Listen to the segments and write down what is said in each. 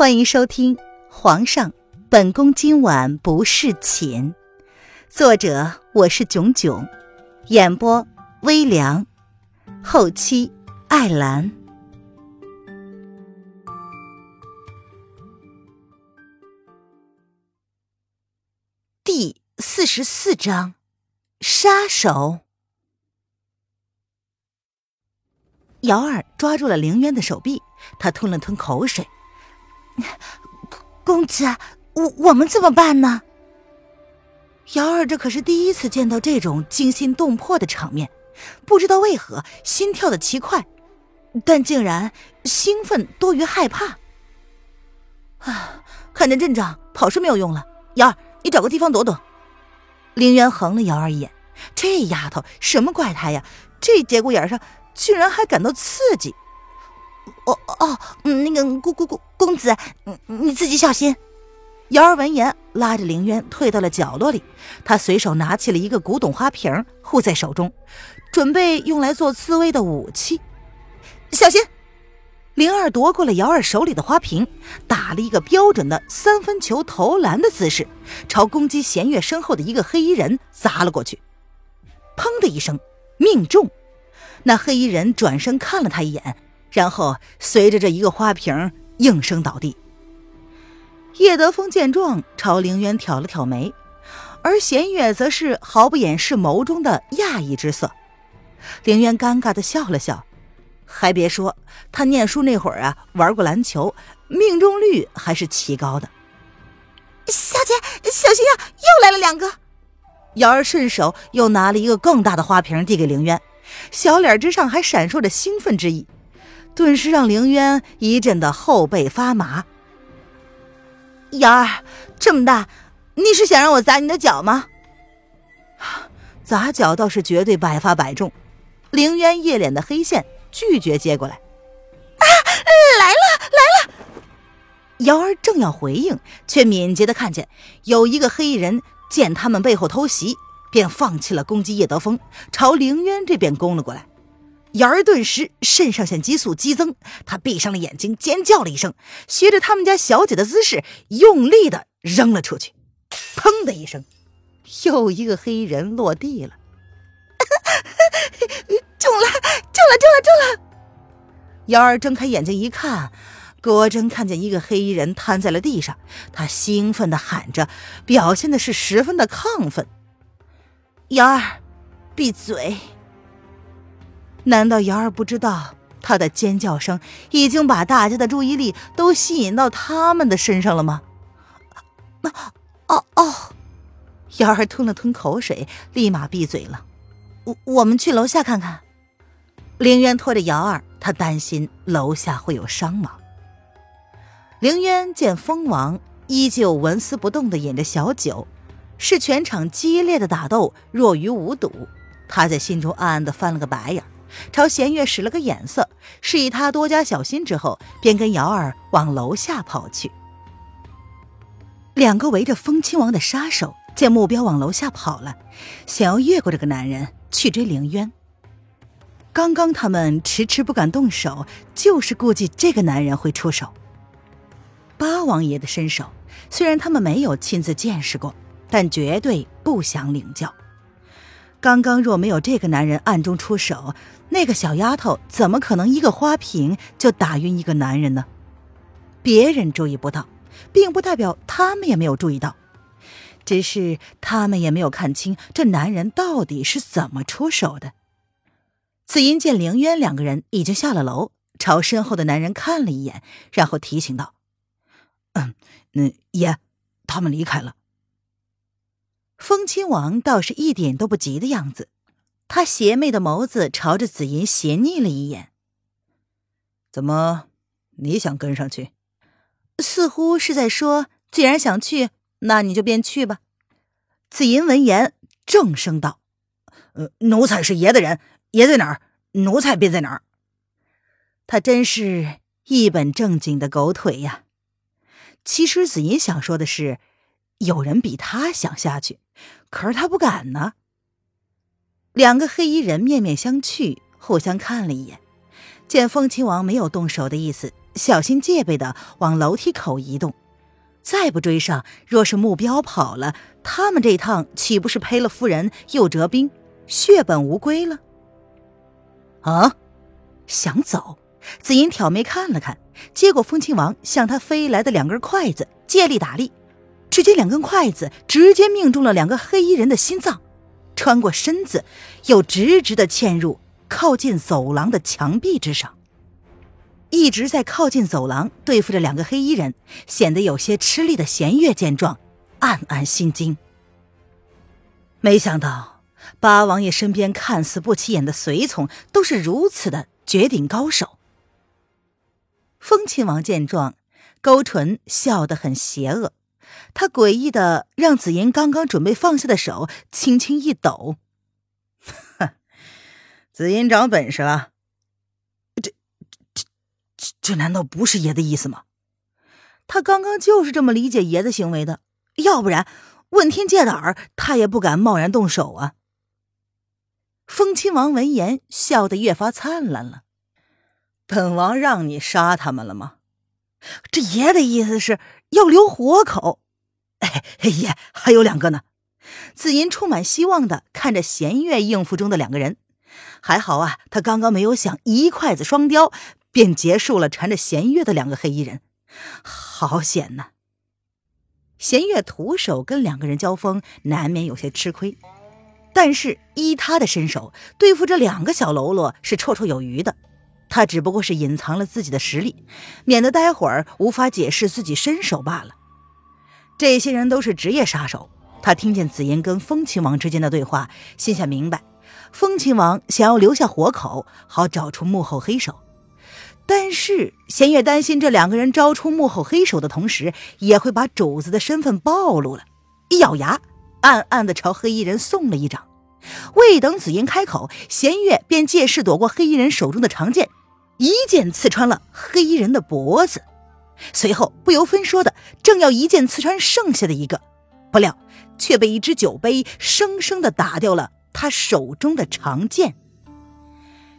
欢迎收听《皇上，本宫今晚不侍寝》，作者我是囧囧，演播微凉，后期艾兰。第四十四章，杀手。瑶儿抓住了凌渊的手臂，他吞了吞口水。公子，我我们怎么办呢？瑶儿这可是第一次见到这种惊心动魄的场面，不知道为何心跳的奇快，但竟然兴奋多于害怕。啊，看见阵仗，跑是没有用了。瑶儿，你找个地方躲躲。凌渊横了瑶儿一眼，这丫头什么怪胎呀？这节骨眼上居然还感到刺激。哦哦，那个公公公公子，你你自己小心。瑶儿闻言，拉着凌渊退到了角落里。他随手拿起了一个古董花瓶，护在手中，准备用来做刺猬的武器。小心！灵儿夺过了瑶儿手里的花瓶，打了一个标准的三分球投篮的姿势，朝攻击弦月身后的一个黑衣人砸了过去。砰的一声，命中。那黑衣人转身看了他一眼。然后随着这一个花瓶应声倒地。叶德风见状，朝凌渊挑了挑眉，而弦月则是毫不掩饰眸中的讶异之色。凌渊尴尬的笑了笑，还别说，他念书那会儿啊，玩过篮球，命中率还是奇高的。小姐，小心呀，又来了两个！瑶儿顺手又拿了一个更大的花瓶递给凌渊，小脸之上还闪烁着兴奋之意。顿时让凌渊一阵的后背发麻。瑶儿，这么大，你是想让我砸你的脚吗？砸脚倒是绝对百发百中。凌渊一脸的黑线，拒绝接过来。啊，来了来了！瑶儿正要回应，却敏捷的看见有一个黑衣人见他们背后偷袭，便放弃了攻击叶德风，朝凌渊这边攻了过来。瑶儿顿时肾上腺激素激增，她闭上了眼睛，尖叫了一声，学着他们家小姐的姿势，用力的扔了出去。砰的一声，又一个黑衣人落地了。中了，中了，中了，中了！瑶儿睁开眼睛一看，果真看见一个黑衣人瘫在了地上。他兴奋的喊着，表现的是十分的亢奋。瑶儿，闭嘴！难道瑶儿不知道，他的尖叫声已经把大家的注意力都吸引到他们的身上了吗？哦哦，瑶儿吞了吞口水，立马闭嘴了。我我们去楼下看看。凌渊拖着瑶儿，他担心楼下会有伤亡。凌渊见蜂王依旧纹丝不动的饮着小酒，视全场激烈的打斗若于无睹，他在心中暗暗的翻了个白眼。朝弦月使了个眼色，示意他多加小心。之后，便跟瑶儿往楼下跑去。两个围着风亲王的杀手见目标往楼下跑了，想要越过这个男人去追凌渊。刚刚他们迟迟不敢动手，就是估计这个男人会出手。八王爷的身手，虽然他们没有亲自见识过，但绝对不想领教。刚刚若没有这个男人暗中出手，那个小丫头怎么可能一个花瓶就打晕一个男人呢？别人注意不到，并不代表他们也没有注意到，只是他们也没有看清这男人到底是怎么出手的。紫银见凌渊两个人已经下了楼，朝身后的男人看了一眼，然后提醒道：“嗯，那爷，他们离开了。”风亲王倒是一点都不急的样子，他邪魅的眸子朝着紫银斜睨了一眼。怎么，你想跟上去？似乎是在说，既然想去，那你就便去吧。紫银闻言，正声道：“呃，奴才是爷的人，爷在哪儿，奴才便在哪儿。”他真是一本正经的狗腿呀。其实紫银想说的是。有人比他想下去，可是他不敢呢。两个黑衣人面面相觑，互相看了一眼，见风亲王没有动手的意思，小心戒备的往楼梯口移动。再不追上，若是目标跑了，他们这趟岂不是赔了夫人又折兵，血本无归了？啊！想走，紫银挑眉看了看，接过风亲王向他飞来的两根筷子，借力打力，只见两根筷子直接命中了两个黑衣人的心脏，穿过身子，又直直的嵌入靠近走廊的墙壁之上。一直在靠近走廊对付着两个黑衣人，显得有些吃力的弦月见状，暗暗心惊。没想到八王爷身边看似不起眼的随从都是如此的绝顶高手。风亲王见状，勾唇笑得很邪恶，他诡异的让紫银刚刚准备放下的手轻轻一抖：“哼 紫银长本事了。”这这、这难道不是爷的意思吗？他刚刚就是这么理解爷的行为的，要不然问天借耳，他也不敢贸然动手啊。风亲王闻言笑得越发灿烂了。本王让你杀他们了吗？这爷的意思是要留活口。哎，爷还有两个呢。紫银充满希望的看着弦月应付中的两个人，还好啊，他刚刚没有想一筷子双雕。便结束了缠着弦月的两个黑衣人，好险呐！弦月徒手跟两个人交锋，难免有些吃亏，但是依他的身手，对付这两个小喽啰是绰绰有余的。他只不过是隐藏了自己的实力，免得待会儿无法解释自己身手罢了。这些人都是职业杀手，他听见紫银跟风亲王之间的对话，心下明白，风亲王想要留下活口，好找出幕后黑手。但是弦月担心这两个人招出幕后黑手的同时，也会把主子的身份暴露了。一咬牙，暗暗的朝黑衣人送了一掌。未等紫英开口，弦月便借势躲过黑衣人手中的长剑，一剑刺穿了黑衣人的脖子。随后不由分说的，正要一剑刺穿剩下的一个，不料却被一只酒杯生生的打掉了他手中的长剑。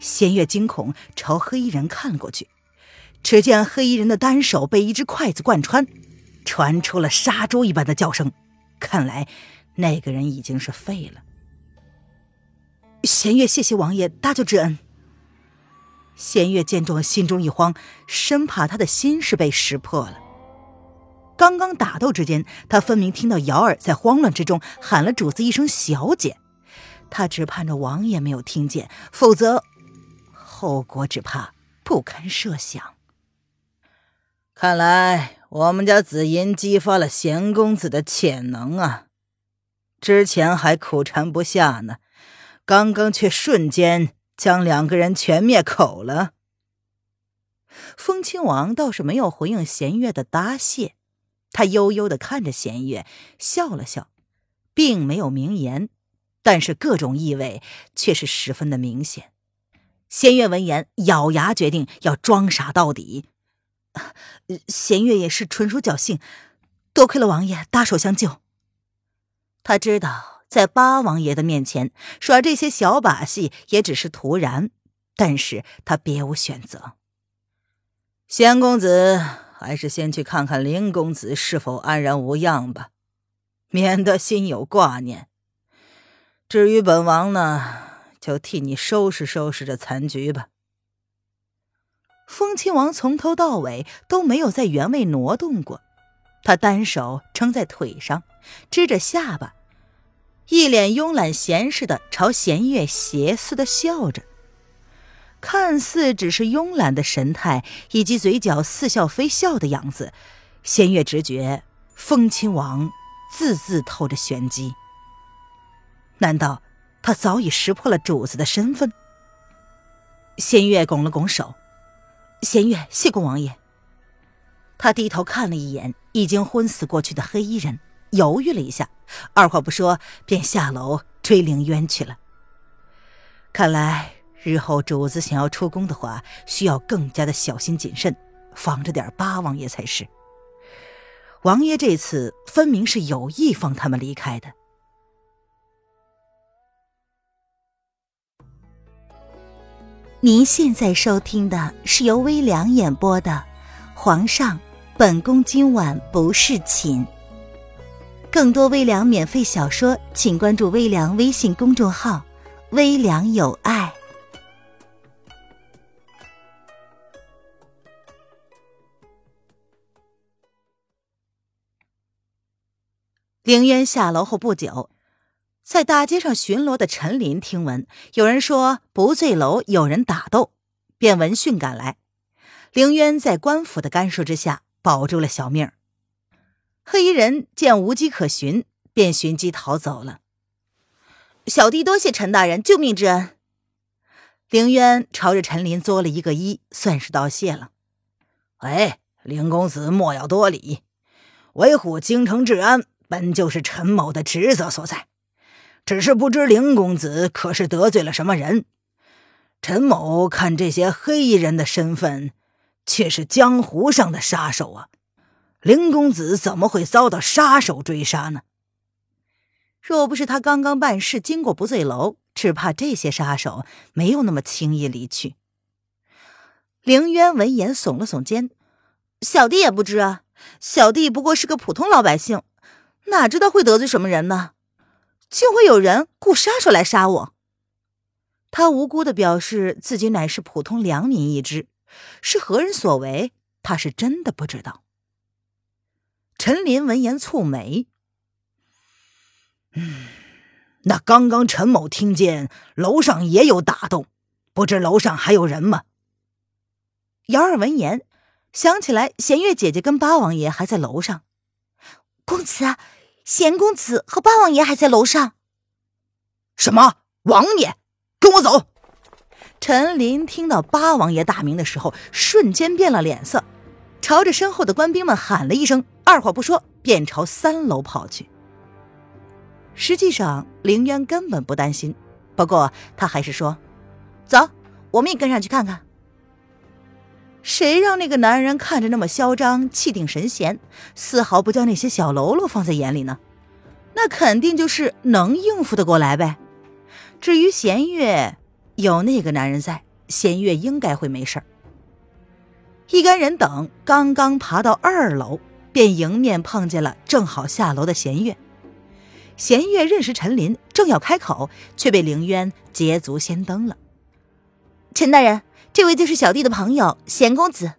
弦月惊恐朝黑衣人看过去，只见黑衣人的单手被一只筷子贯穿，传出了杀猪一般的叫声。看来那个人已经是废了。弦月谢谢王爷搭救之恩。弦月见状，心中一慌，生怕他的心是被识破了。刚刚打斗之间，他分明听到瑶儿在慌乱之中喊了主子一声“小姐”，他只盼着王爷没有听见，否则。后果只怕不堪设想。看来我们家紫银激发了贤公子的潜能啊！之前还苦缠不下呢，刚刚却瞬间将两个人全灭口了。风亲王倒是没有回应弦月的答谢，他悠悠的看着弦月，笑了笑，并没有明言，但是各种意味却是十分的明显。弦月闻言，咬牙决定要装傻到底。弦月也是纯属侥幸，多亏了王爷搭手相救。他知道在八王爷的面前耍这些小把戏也只是徒然，但是他别无选择。贤公子，还是先去看看林公子是否安然无恙吧，免得心有挂念。至于本王呢？就替你收拾收拾这残局吧。风亲王从头到尾都没有在原位挪动过，他单手撑在腿上，支着下巴，一脸慵懒闲适的朝弦月邪似的笑着。看似只是慵懒的神态，以及嘴角似笑非笑的样子，弦月直觉风亲王字字透着玄机。难道？他早已识破了主子的身份。弦月拱了拱手：“弦月谢过王爷。”他低头看了一眼已经昏死过去的黑衣人，犹豫了一下，二话不说便下楼追凌渊去了。看来日后主子想要出宫的话，需要更加的小心谨慎，防着点八王爷才是。王爷这次分明是有意放他们离开的。您现在收听的是由微凉演播的《皇上，本宫今晚不侍寝。更多微凉免费小说，请关注微凉微信公众号“微凉有爱”。凌渊下楼后不久，在大街上巡逻的陈林听闻有人说不醉楼有人打斗，便闻讯赶来。凌渊在官府的干涉之下保住了小命儿。黑衣人见无机可寻，便寻机逃走了。小弟多谢陈大人救命之恩。凌渊朝着陈林作了一个揖，算是道谢了。哎，凌公子莫要多礼，维护京城治安本就是陈某的职责所在。只是不知凌公子可是得罪了什么人？陈某看这些黑衣人的身份。却是江湖上的杀手啊！林公子怎么会遭到杀手追杀呢？若不是他刚刚办事经过不醉楼，只怕这些杀手没有那么轻易离去。凌渊闻言耸了耸肩：“小弟也不知啊，小弟不过是个普通老百姓，哪知道会得罪什么人呢？竟会有人雇杀手来杀我！”他无辜的表示自己乃是普通良民一只。是何人所为？他是真的不知道。陈林闻言蹙眉：“嗯，那刚刚陈某听见楼上也有打斗，不知楼上还有人吗？”姚儿闻言想起来，弦月姐姐跟八王爷还在楼上。公子，贤公子和八王爷还在楼上。什么？王爷，跟我走。陈林听到八王爷大名的时候，瞬间变了脸色，朝着身后的官兵们喊了一声，二话不说便朝三楼跑去。实际上，凌渊根本不担心，不过他还是说：“走，我们也跟上去看看。”谁让那个男人看着那么嚣张，气定神闲，丝毫不将那些小喽啰放在眼里呢？那肯定就是能应付得过来呗。至于弦月……有那个男人在，弦月应该会没事儿。一干人等刚刚爬到二楼，便迎面碰见了正好下楼的弦月。弦月认识陈林，正要开口，却被凌渊捷足先登了。陈大人，这位就是小弟的朋友弦公子。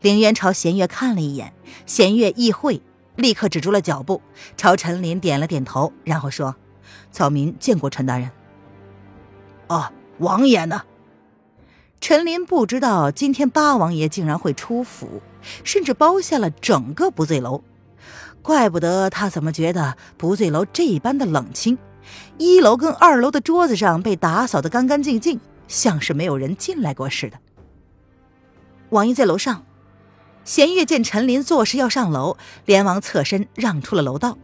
凌渊朝弦月看了一眼，弦月意会，立刻止住了脚步，朝陈林点了点头，然后说：“草民见过陈大人。”哦。王爷呢？陈林不知道今天八王爷竟然会出府，甚至包下了整个不醉楼，怪不得他怎么觉得不醉楼这般的冷清。一楼跟二楼的桌子上被打扫的干干净净，像是没有人进来过似的。王爷在楼上。弦月见陈林作势要上楼，连忙侧身让出了楼道，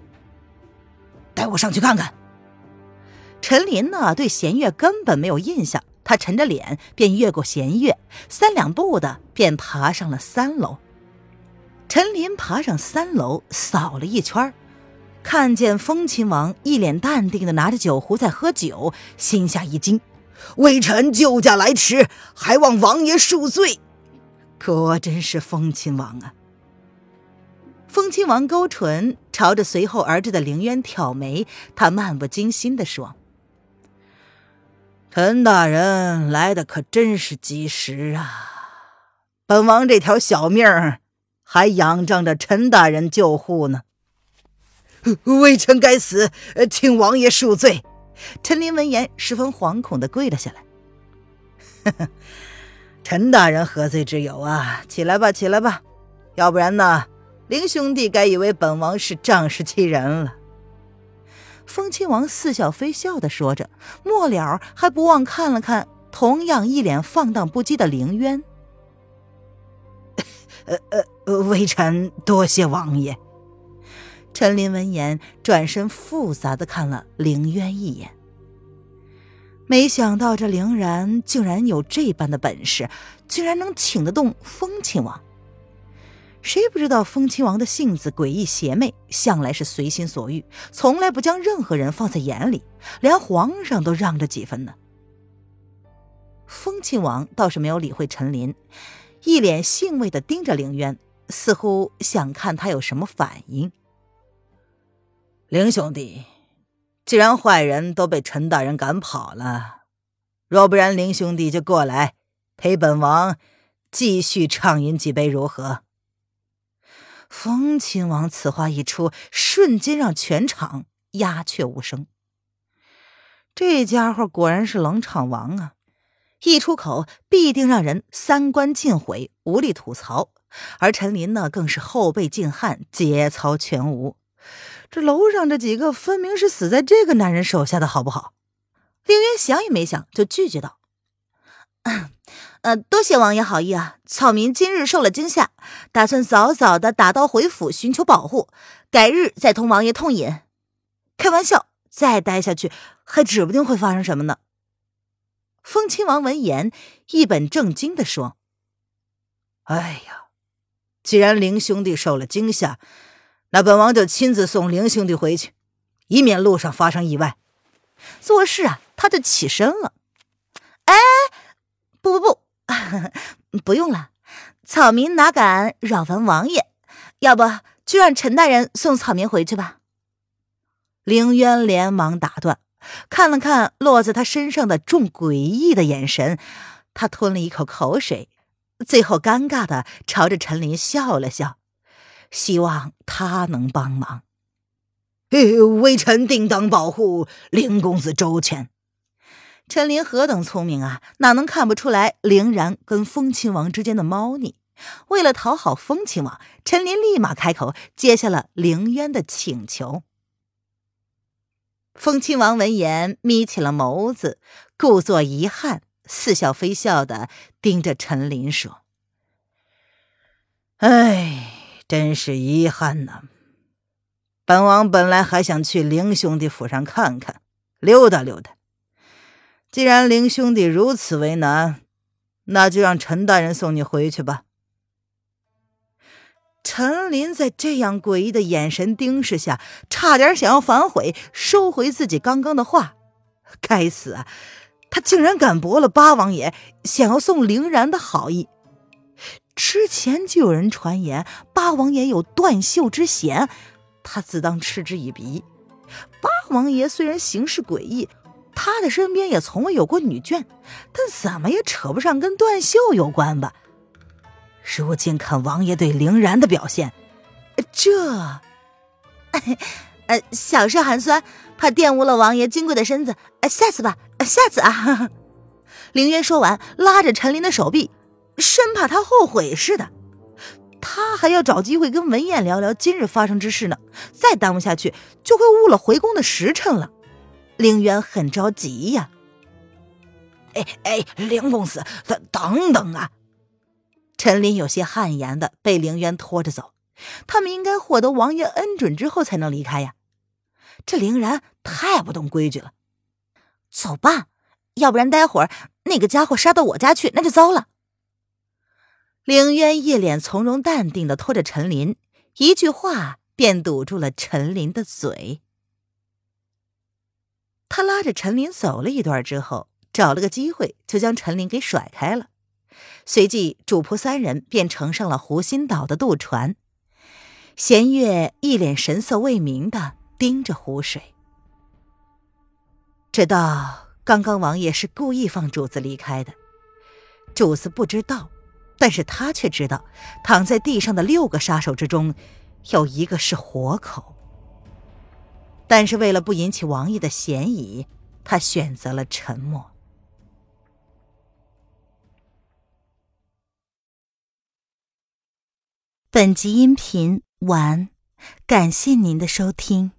带我上去看看。陈林呢，对弦月根本没有印象，他沉着脸便越过弦月，三两步的便爬上了三楼。陈林爬上三楼，扫了一圈，看见风亲王一脸淡定的拿着酒壶在喝酒，心下一惊：微臣救驾来迟，还望王爷恕罪。果真是风亲王啊！风亲王勾唇，朝着随后而至的凌渊挑眉，他漫不经心的说。陈大人来的可真是及时啊！本王这条小命儿还仰仗着陈大人救护呢。微臣该死，请王爷恕罪。陈林闻言十分惶恐的跪了下来。陈大人何罪之有啊？起来吧，起来吧，要不然呢，林兄弟该以为本王是仗势欺人了。风亲王似笑非笑的说着，末了还不忘看了看同样一脸放荡不羁的凌渊。呃呃，微臣多谢王爷。陈林闻言转身复杂的看了凌渊一眼，没想到这凌然竟然有这般的本事，竟然能请得动风亲王。谁不知道风亲王的性子诡异邪魅，向来是随心所欲，从来不将任何人放在眼里，连皇上都让着几分呢。风亲王倒是没有理会陈林，一脸兴味的盯着凌渊，似乎想看他有什么反应。凌兄弟，既然坏人都被陈大人赶跑了，若不然，凌兄弟就过来陪本王继续畅饮几杯，如何？风亲王此话一出，瞬间让全场鸦雀无声。这家伙果然是冷场王啊！一出口必定让人三观尽毁，无力吐槽。而陈林呢，更是后背尽汗，节操全无。这楼上这几个分明是死在这个男人手下的，好不好？凌渊想也没想就拒绝道：“ 呃，多谢王爷好意啊！草民今日受了惊吓，打算早早的打道回府寻求保护，改日再同王爷痛饮。开玩笑，再待下去还指不定会发生什么呢。”风亲王闻言，一本正经的说：“哎呀，既然林兄弟受了惊吓，那本王就亲自送林兄弟回去，以免路上发生意外。”做事啊，他就起身了。哎，不不不！不用了，草民哪敢扰烦王爷？要不就让陈大人送草民回去吧。凌渊连忙打断，看了看落在他身上的众诡异的眼神，他吞了一口口水，最后尴尬的朝着陈林笑了笑，希望他能帮忙。微臣定当保护凌公子周全。陈林何等聪明啊，哪能看不出来凌然跟风亲王之间的猫腻？为了讨好风亲王，陈林立马开口接下了凌渊的请求。风亲王闻言眯起了眸子，故作遗憾，似笑非笑的盯着陈林说：“哎，真是遗憾呐！本王本来还想去凌兄弟府上看看，溜达溜达。”既然林兄弟如此为难，那就让陈大人送你回去吧。陈林在这样诡异的眼神盯视下，差点想要反悔，收回自己刚刚的话。该死啊！他竟然敢驳了八王爷想要送凌然的好意。之前就有人传言八王爷有断袖之嫌，他自当嗤之以鼻。八王爷虽然行事诡异。他的身边也从未有过女眷，但怎么也扯不上跟段秀有关吧？如今看王爷对凌然的表现，这……呃，小事寒酸，怕玷污了王爷金贵的身子，下次吧，下次啊！凌渊说完，拉着陈琳的手臂，生怕他后悔似的。他还要找机会跟文燕聊聊今日发生之事呢，再耽误下去，就会误了回宫的时辰了。凌渊很着急呀！哎哎，凌公子，等等等啊！陈林有些汗颜的被凌渊拖着走。他们应该获得王爷恩准之后才能离开呀。这凌然太不懂规矩了。走吧，要不然待会儿那个家伙杀到我家去，那就糟了。凌渊一脸从容淡定的拖着陈林，一句话便堵住了陈林的嘴。他拉着陈琳走了一段之后，找了个机会就将陈琳给甩开了。随即，主仆三人便乘上了湖心岛的渡船。弦月一脸神色未明的盯着湖水，知道刚刚王爷是故意放主子离开的。主子不知道，但是他却知道，躺在地上的六个杀手之中，有一个是活口。但是为了不引起王爷的嫌疑，他选择了沉默。本集音频完，感谢您的收听。